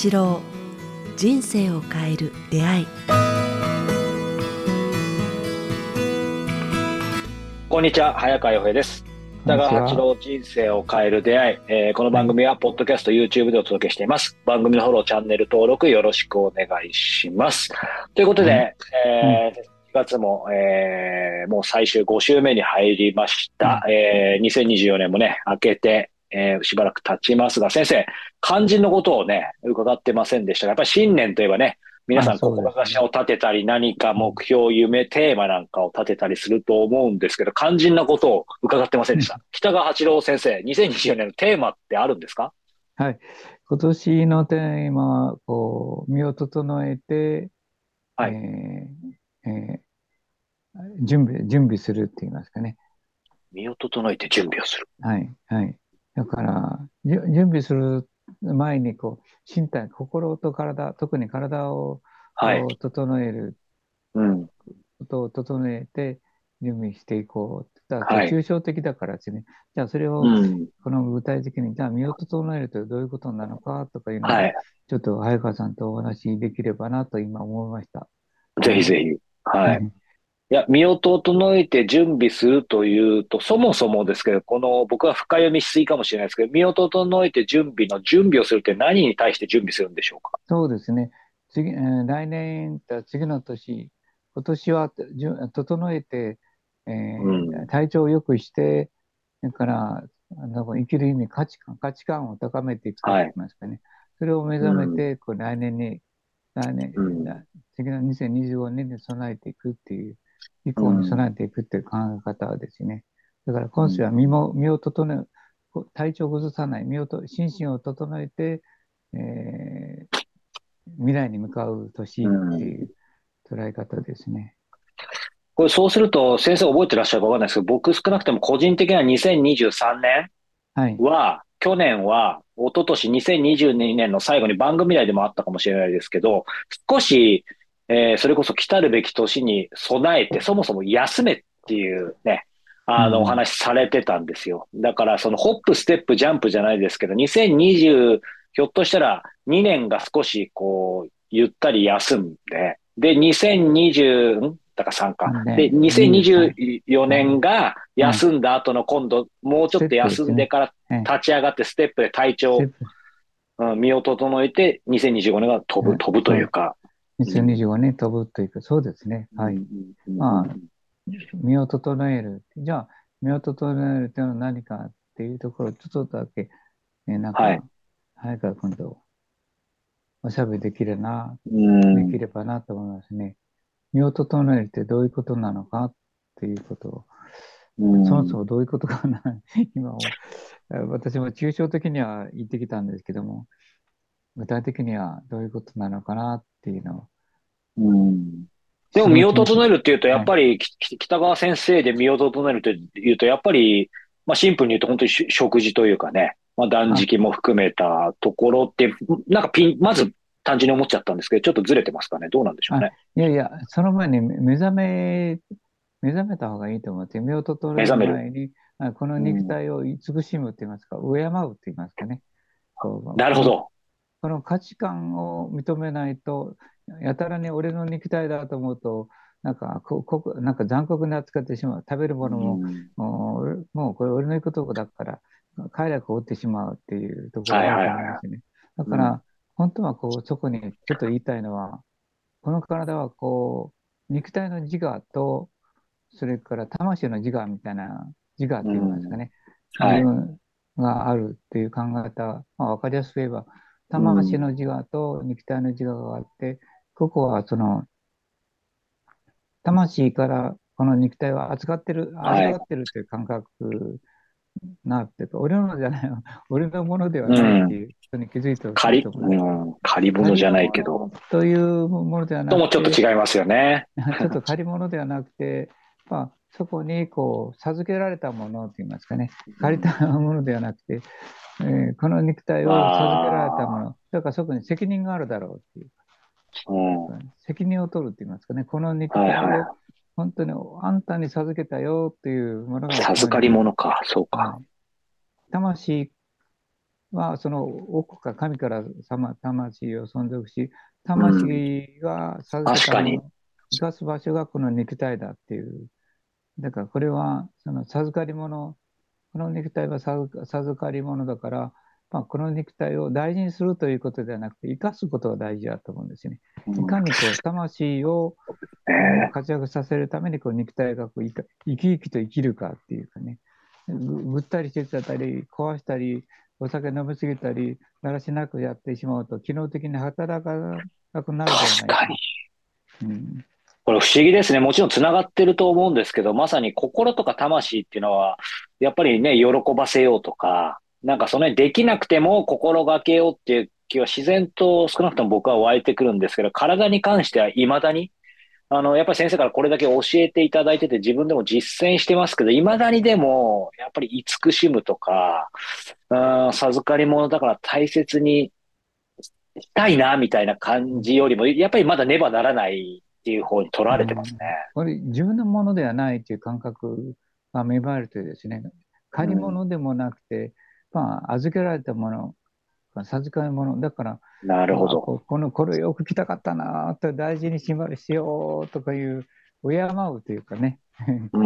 八郎人生を変える出会い。こんにちは早川洋平です。北川八郎人生を変える出会い、えー、この番組はポッドキャスト YouTube でお届けしています。番組のフォローチャンネル登録よろしくお願いします。ということで、うん、えー4月も、えー、もう最終5週目に入りました。うん、えー、2024年もね、明けて、えー、しばらく経ちますが、先生、肝心のことをね、伺ってませんでしたが、やっぱり新年といえばね、皆さん、志を立てたり、何か目標、夢、テーマなんかを立てたりすると思うんですけど、肝心なことを伺ってませんでした。北川八郎先生、2024年のテーマってあるんですか？はい。今年のテーマは、こう、身を整えて、はい。えーえー、準備、準備するって言いますかね。身を整えて準備をする。はい、はい。だから、準備する前に、こう、身体、心と体、特に体を、はい、整えることを整えて準備していこう。だから抽象的だからですね、はい、じゃあそれを、この具体的に、じゃあ身を整えるとどういうことなのかとかいうのを、はい、ちょっと早川さんとお話しできればなと今思いました。ぜひぜひ。はい。いや、身を整えて準備するというと、そもそもですけど、この僕は深読みしすぎかもしれないですけど、身を整えて準備の準備をするって何に対して準備するんでしょうか？そうですね。次、えー、来年、次の年、今年は整えて、えー、うん、体調を良くして、それから生きる意味、価値観、価値観を高めていくと言いますかね。はい、それを目覚めて、うん、こう来年に、来年、うん、次の2025年に備えていくっていう、以降に備えていくっていう考え方はですね、だから今週は身も、身を整え、体調を崩さない、身をと、心身を整えて、えー、未来に向かう年っていう捉え方ですね。これそうすると、先生覚えてらっしゃるかわかんないですけど、僕少なくても個人的には2023年は、はい、去年は、一昨年2022年の最後に番組内でもあったかもしれないですけど、少しえー、それこそ来たるべき年に備えて、そもそも休めっていうね、あの、お話されてたんですよ。だから、そのホップ、ステップ、ジャンプじゃないですけど、2020、ひょっとしたら2年が少しこう、ゆったり休んで、で、2020、だから3か。で、2024年が休んだ後の今度、もうちょっと休んでから立ち上がってステップで体調、うん、身を整えて、2025年が飛ぶ、飛ぶというか、2025年飛ぶというか、そうですね。はい。まあ、身を整える。じゃあ、身を整えるというのは何かっていうところ、ちょっとだけ、ね、なんか、はい、早川君とおしゃべりできるな、できればなと思いますね。身を整えるってどういうことなのかっていうことを、そもそもどういうことかな、今も、私も抽象的には言ってきたんですけども、具体的にはどういうことなのかなっていうのを。うん、でも身を整えるっていうと、やっぱり、北川先生で身を整えるというと、やっぱり、まあシンプルに言うと本当に食事というかね、まあ断食も含めたところって、なんかピン、まず単純に思っちゃったんですけど、ちょっとずれてますかね？どうなんでしょうね？いやいや、その前に目覚め、目覚めた方がいいと思って、身を整える前に、この肉体を慈しむって言いますか、敬うって言いますかね。なるほど。この価値観を認めないと、やたらに俺の肉体だと思うと、なんかここなんか残酷に扱ってしまう。食べるものも、うん、もうこれ俺の言うことだから、快楽を負ってしまうっていうところがあると思いますね。だから、本当はこうそこにちょっと言いたいのは、この体はこう、肉体の自我と、それから魂の自我みたいな自我っていうんですかね、うん。はい、があるっていう考え方、まあ、分かりやすく言えば、魂の自我と肉体の自我があって、ここはその、魂からこの肉体は扱ってる、扱ってるっていう感覚なっていうか、俺のじゃない、俺のものではないっていうことに気づいてほしいと思います。借り物じゃないけど。というものではなくて。ともちょっと違いますよね。ちょっと借り物ではなくて、まあ、そこにこう授けられたものといいますかね、借りたものではなくて、えー、この肉体を授けられたもの、だからそこに責任があるだろうっていう、うん、責任を取るって言いますかね、この肉体を本当にあんたに授けたよっていうものが。授かり物か、そうか。魂はその奥か神から魂を存続し、魂が授かる、生かす場所がこの肉体だっていう。だからこれはその授かり物、この肉体は授かり物だから、まあ、この肉体を大事にするということではなくて、生かすことが大事だと思うんですよね。いかにこう魂を活躍させるためにこう肉体がこう生き生きと生きるかっていうかね、ぐったりしてたり、壊したり、お酒飲みすぎたり、だらしなくやってしまうと、機能的に働かなくなるじゃないか。うん、これ不思議ですね。もちろん繋がってると思うんですけど、まさに心とか魂っていうのは、やっぱりね、喜ばせようとか、なんかそのねできなくても心がけようっていう気は自然と少なくとも僕は湧いてくるんですけど、体に関しては未だに、あの、やっぱり先生からこれだけ教えていただいてて自分でも実践してますけど、未だにでも、やっぱり慈しむとか、うん、授かり物だから大切にしたいな、みたいな感じよりも、やっぱりまだねばならないっていう方に取られてますね。これ自分のものではないという感覚が芽生えるとですね、借り物でもなくて、まあ、預けられたもの、授かるもの、だから、なるほど。この、これよく着たかったなと大事にしましようとかいう、敬うというかね、お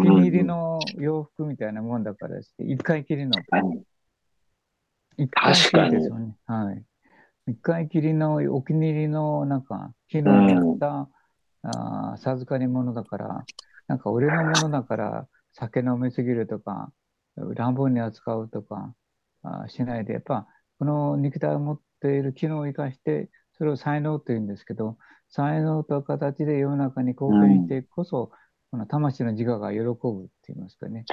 気に入りの洋服みたいなもんだからです一回きりの。一回きりですよね。はい。一回きりのお気に入りの、なんか、昨日やった、あ授かり物だから、なんか俺のものだから酒飲みすぎるとか、乱暴に扱うとかあしないで、やっぱこの肉体を持っている機能を生かして、それを才能というんですけど、才能という形で世の中に貢献していくこそ、うん、この魂の自我が喜ぶって言いますかね。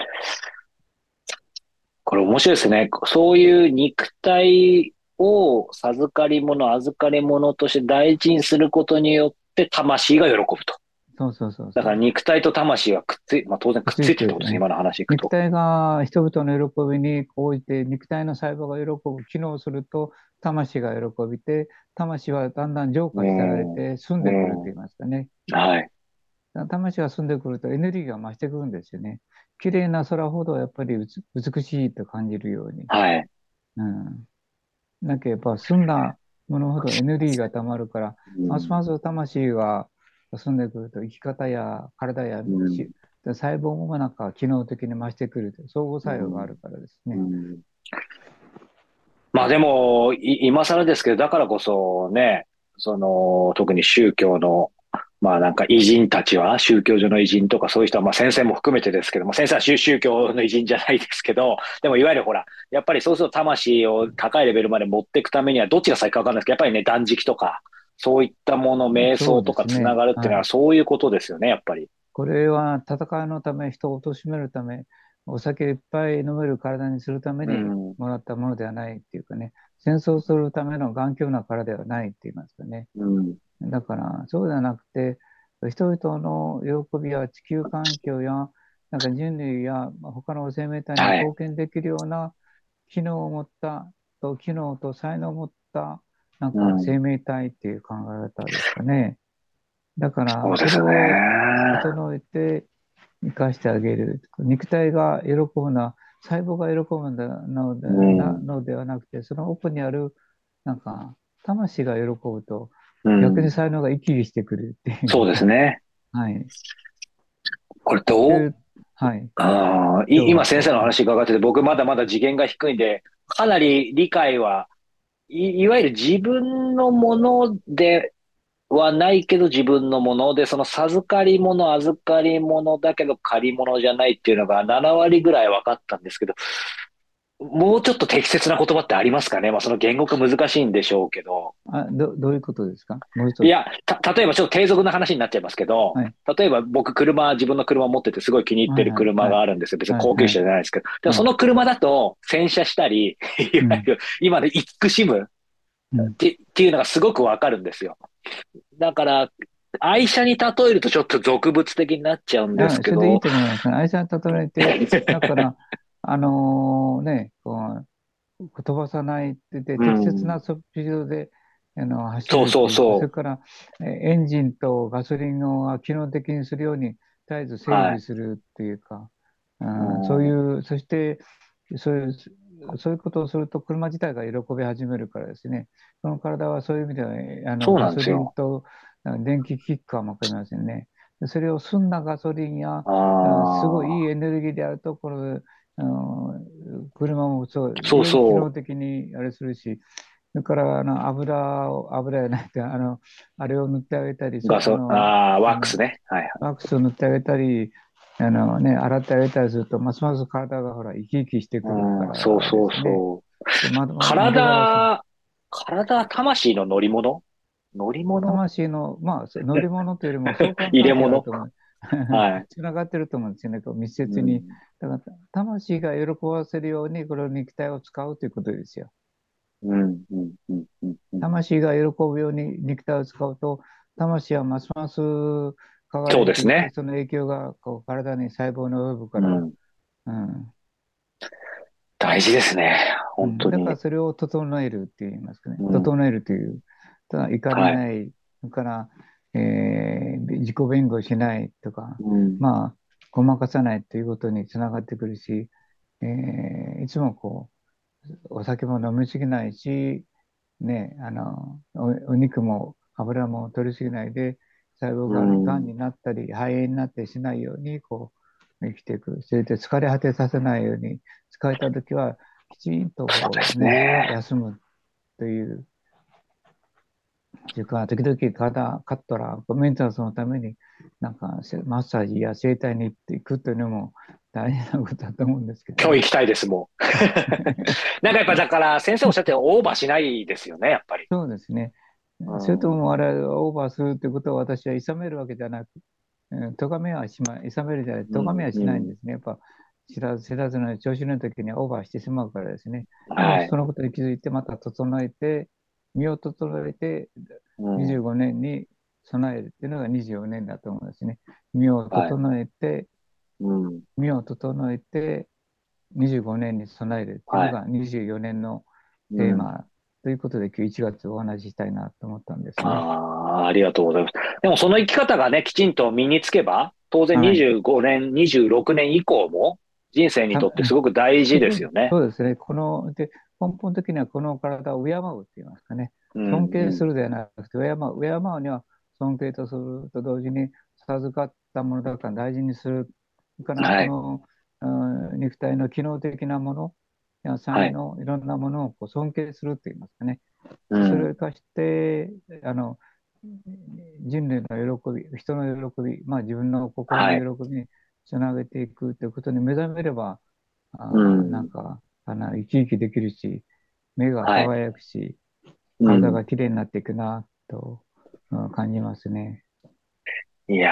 これ面白いですね。そういう肉体を授かり物、預かり物として大事にすることによってて魂が喜ぶと。そうそうそうだから肉体と魂がくっつい、まあ当然くっついてるってことですね、今の話いくと。肉体が人々の喜びに応じて、肉体の細胞が喜ぶ、機能すると、魂が喜びて、魂はだんだん浄化されて、澄んでくると言いますかね。はい。魂が澄んでくるとエネルギーが増してくるんですよね。綺麗な空ほどやっぱり美しいと感じるように。はい。うん。だけどやっぱ澄んだものほど。エネルギーがたまるから、ますます魂が進んでくると生き方や体や、うん、細胞もなんか機能的に増してくると相互作用があるからですね。うん、まあでも今更ですけどだからこそねその特に宗教のまあなんか偉人たちは、宗教上の偉人とかそういう人は、まあ先生も含めてですけども、先生は宗教の偉人じゃないですけど、でもいわゆるほら、やっぱりそうすると魂を高いレベルまで持っていくためには、どっちが先かわかんないですけど、やっぱりね、断食とか、そういったもの、瞑想とかつながるっていうのは、そういうことですよね、やっぱり。これは戦いのため、人を貶めるため、お酒いっぱい飲める体にするためにもらったものではないっていうかね、うん、戦争するための頑強な体ではないって言いますかね。うん、だから、そうではなくて、人々の喜びや地球環境や、なんか人類や他の生命体に貢献できるような機能を持った、と機能と才能を持ったなんか生命体っていう考え方ですかね。だから、それを整えて生かしてあげる。肉体が喜ぶのは、細胞が喜ぶので,、のではなくて、その奥にある、なんか、魂が喜ぶと、逆に才能が生き生きしてくるっていう。そうですね。はい。これどう？はい。あ今先生の話伺ってて、僕まだまだ次元が低いんで、かなり理解はいいわゆる自分のものではないけど自分のもので、その授かり物、預かり物だけど借り物じゃないっていうのが7割ぐらい分かったんですけど、もうちょっと適切な言葉ってありますかね？まあその言語化難しいんでしょうけど。あどどういうことですか？いやた、例えばちょっと低俗な話になっちゃいますけど、はい、例えば僕車、自分の車持っててすごい気に入ってる車があるんですよ。別に高級車じゃないですけど。でもその車だと洗車したり、いわゆる今で慈しむって,、っていうのがすごくわかるんですよ。だから、愛車に例えるとちょっと俗物的になっちゃうんですけど。それでいいと思います。愛車に例えて、だから、あのー、ね、こう、飛ばさないってて、適切なスピードで、あの走るそうそうそう。それから、エンジンとガソリンを機能的にするように、絶えず整備するっていうか、はい、うん、そういう、そして、そういうそういうことをすると車自体が喜び始めるからですね、この体はそういう意味では、あのガソリンと電気キックは分かりませんね。それを澄んだガソリンや、すごいいいエネルギーであると、このあの車もそう、そうそう。機能的にあれするし、それからあの油を、油やないあの、あれを塗ってあげたり、ガソあワックスね。はい。ワックスを塗ってあげたり、あのね、洗ってあげたりすると、ますます体がほら、生き生きしてくるから、ね、そうそうそう。ま、体、体、魂の乗り物？乗り物？魂の、まあ、乗り物というよりも、入れ物？はい。つながってると思うんですよね、こう密接に。うん、だから、魂が喜ばせるように、この肉体を使うということですよ。うんうんうんうん、魂が喜ぶように肉体を使うと、魂はますますそうですね。その影響がこう体に細胞に及ぶから、うん、うん、大事ですね、本当に。だからそれを整えるって言いますかね、整えるという、ただ怒らない、はい、それから、えー、自己弁護しないとか、うん、まあ、ごまかさないということにつながってくるし、えー、いつもこう、お酒も飲みすぎないし、ね、あのお肉も油も取りすぎないで、細胞ががんになったり、肺炎になったりしないように、こう、生きていく。それで疲れ果てさせないように、疲れたときは、きちんとこう、ね、休むというそれから時々体カットラー、メンテナンスのために、なんかマッサージや整体に行っていくというのも大事なことだと思うんですけど。今日行きたいです、もう。なんかやっぱだから先生おっしゃってオーバーしないですよね、やっぱり。そうですね。それともあれオーバーするということは私は諌めるわけじゃなく、とがめはしま、諌めるじゃない、とがめはしないんですね。やっぱ知らず知らずの調子の時にはオーバーしてしまうからですね。はい、そのことに気づいてまた整えて、身を整えて25年に備えるっていうのが24年だと思うんですね。身を整えて、はい。うん、身を整えて25年に備えるっていうのが24年のテーマ、はい、ということで今日1月お話ししたいなと思ったんですね。あありがとうございます。でもその生き方がね、きちんと身につけば、当然25年、はい、26年以降も人生にとってすごく大事ですよね。そうですね。この、で、根本的にはこの体を敬うって言いますかね。尊敬するではなくて、敬う。敬うには尊敬とすると同時に授かったものだから大事にする。から、この、肉体の機能的なもの、や才能、い。ろんなものをこう尊敬するって言いますかね。それを生かして、あの、人類の喜び、人の喜び、まあ自分の心の喜びにつなげていくということに目覚めれば、あなんか、あの生き生きできるし、目が輝くし、はい、体がきれいになっていくなと、うん、感じますね。いや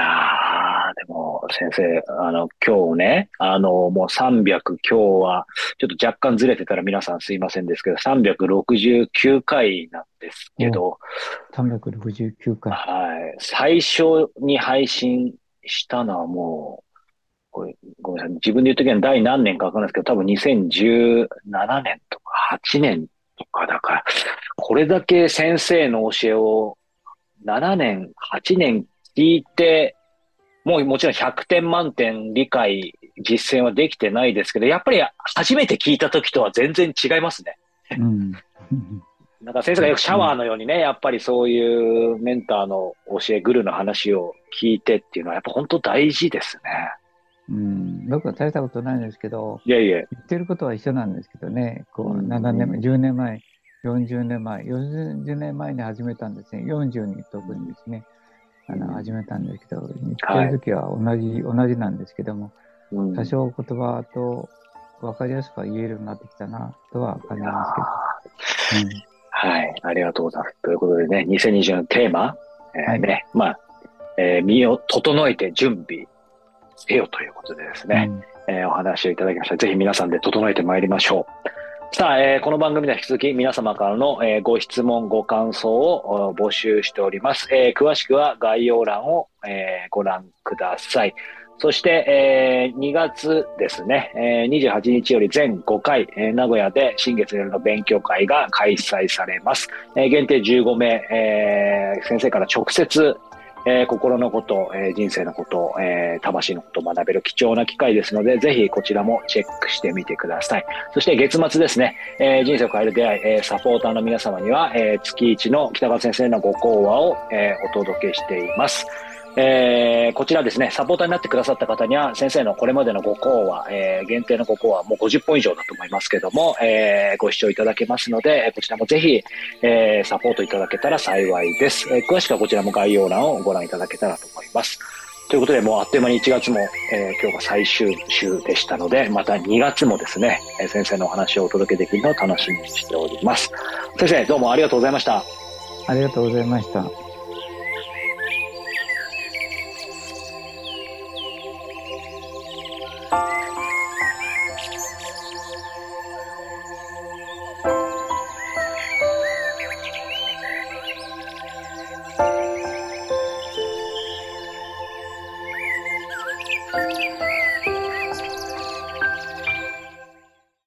も先生、あの、今日ね、あの、もう300、今日は、ちょっと若干ずれてたら皆さんすいませんですけど、369回なんですけど、369回。はい。最初に配信したのはもう、これ、ごめんなさい。自分で言うときは第何年かわかんないですけど、多分2017年とか8年とかだから、これだけ先生の教えを7年、8年聞いて、もうもちろん100点満点理解、実践はできてないですけど、やっぱり初めて聞いた時とは全然違いますね。うん、なんか先生がよくシャワーのようにね、やっぱりそういうメンターの教え、グルの話を聞いてっていうのはやっぱ本当大事ですね。うん、僕は大したことないんですけど、いやいや言ってることは一緒なんですけどね、こう7年前、10年前、40年前、40年前に始めたんですね、40に特にですね、あの始めたんですけど、言ってる時は同じ、はい、同じなんですけども、多少言葉と分かりやすくは言えるようになってきたなとは感じますけど。うん、はい、ありがとうございます。ということでね、2020のテーマ、えー、ね、はい、まあ、えー、身を整えて準備せよということでですね、うん、えー、お話をいただきました。ぜひ皆さんで整えてまいりましょう。さあ、えー、この番組では引き続き皆様からの、えー、ご質問、ご感想を募集しております。えー、詳しくは概要欄を、え、ご覧ください。そして、えー、2月ですね、えー、28日より全5回、え、名古屋で新月夜の勉強会が開催されます。え、限定15名、え、先生から直接えー、心のこと、えー、人生のこと、えー、魂のことを学べる貴重な機会ですので、ぜひこちらもチェックしてみてください。そして月末ですね、え人生を変える出会い、えサポーターの皆様には、え月1の北川先生のご講話を、えお届けしています。えー、こちらですね、サポーターになってくださった方には、先生のこれまでのご講話、えー、限定のご講話、もう50本以上だと思いますけども、えー、ご視聴いただけますので、こちらもぜひ、え、サポートいただけたら幸いです。え、詳しくはこちらも概要欄をご覧いただけたらと思います。ということで、もうあっという間に1月も、え、今日が最終週でしたので、また2月もですね、え、先生のお話をお届けできるのを楽しみにしております。先生、どうもありがとうございました。ありがとうございました。